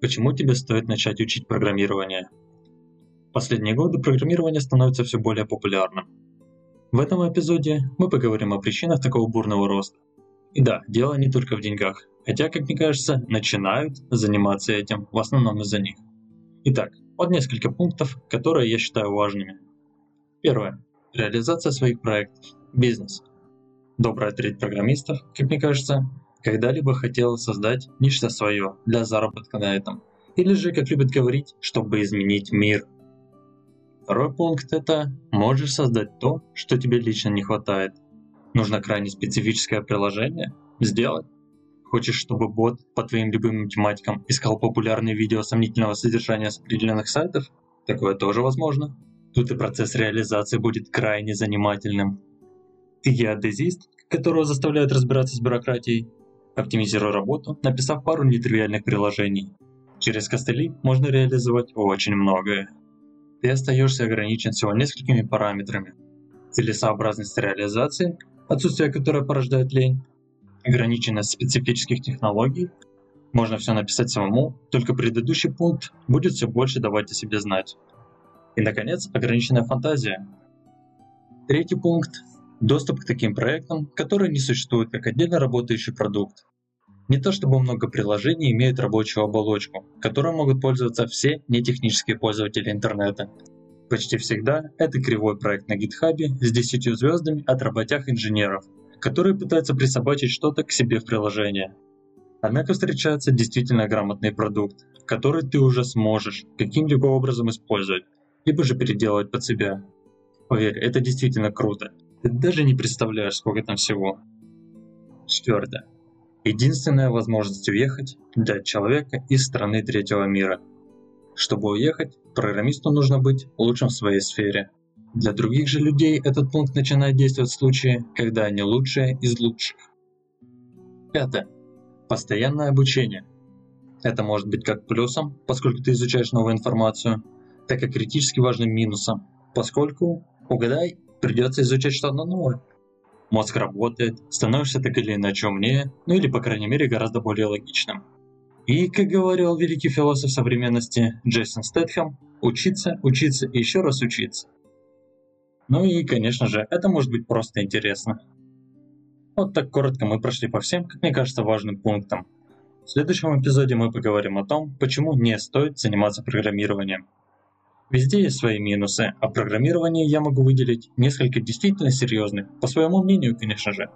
Почему тебе стоит начать учить программирование? Последние годы программирование становится все более популярным. В этом эпизоде мы поговорим о причинах такого бурного роста. И да, дело не только в деньгах, хотя, как мне кажется, начинают заниматься этим в основном из-за них. Итак, вот несколько пунктов, которые я считаю важными. Первое. Реализация своих проектов. Бизнес. Добрая треть программистов, как мне кажется, когда-либо хотела создать нечто свое для заработка на этом. Или же, как любят говорить, чтобы изменить мир. Второй пункт это можешь создать то, что тебе лично не хватает. Нужно крайне специфическое приложение? Сделать. Хочешь, чтобы бот по твоим любимым тематикам искал популярные видео сомнительного содержания с определенных сайтов? Такое тоже возможно. Тут и процесс реализации будет крайне занимательным. Ты геодезист, которого заставляют разбираться с бюрократией, Оптимизируй работу, написав пару нетривиальных приложений. Через костыли можно реализовать очень многое. Ты остаешься ограничен всего несколькими параметрами. Целесообразность реализации, отсутствие которой порождает лень, ограниченность специфических технологий, можно все написать самому, только предыдущий пункт будет все больше давать о себе знать. И, наконец, ограниченная фантазия. Третий пункт Доступ к таким проектам, которые не существуют как отдельно работающий продукт. Не то чтобы много приложений имеют рабочую оболочку, которой могут пользоваться все нетехнические пользователи интернета. Почти всегда это кривой проект на GitHub с 10 звездами от работяг инженеров, которые пытаются присобачить что-то к себе в приложение. Однако встречается действительно грамотный продукт, который ты уже сможешь каким-либо образом использовать, либо же переделывать под себя. Поверь, это действительно круто, ты даже не представляешь, сколько там всего. Четвертое. Единственная возможность уехать для человека из страны третьего мира. Чтобы уехать, программисту нужно быть лучшим в своей сфере. Для других же людей этот пункт начинает действовать в случае, когда они лучшие из лучших. Пятое. Постоянное обучение. Это может быть как плюсом, поскольку ты изучаешь новую информацию, так и критически важным минусом, поскольку, угадай, придется изучать что-то новое. Мозг работает, становишься так или иначе умнее, ну или по крайней мере гораздо более логичным. И, как говорил великий философ современности Джейсон Стэтхэм, учиться, учиться и еще раз учиться. Ну и, конечно же, это может быть просто интересно. Вот так коротко мы прошли по всем, как мне кажется, важным пунктам. В следующем эпизоде мы поговорим о том, почему не стоит заниматься программированием. Везде есть свои минусы, а программирование я могу выделить несколько действительно серьезных, по своему мнению, конечно же.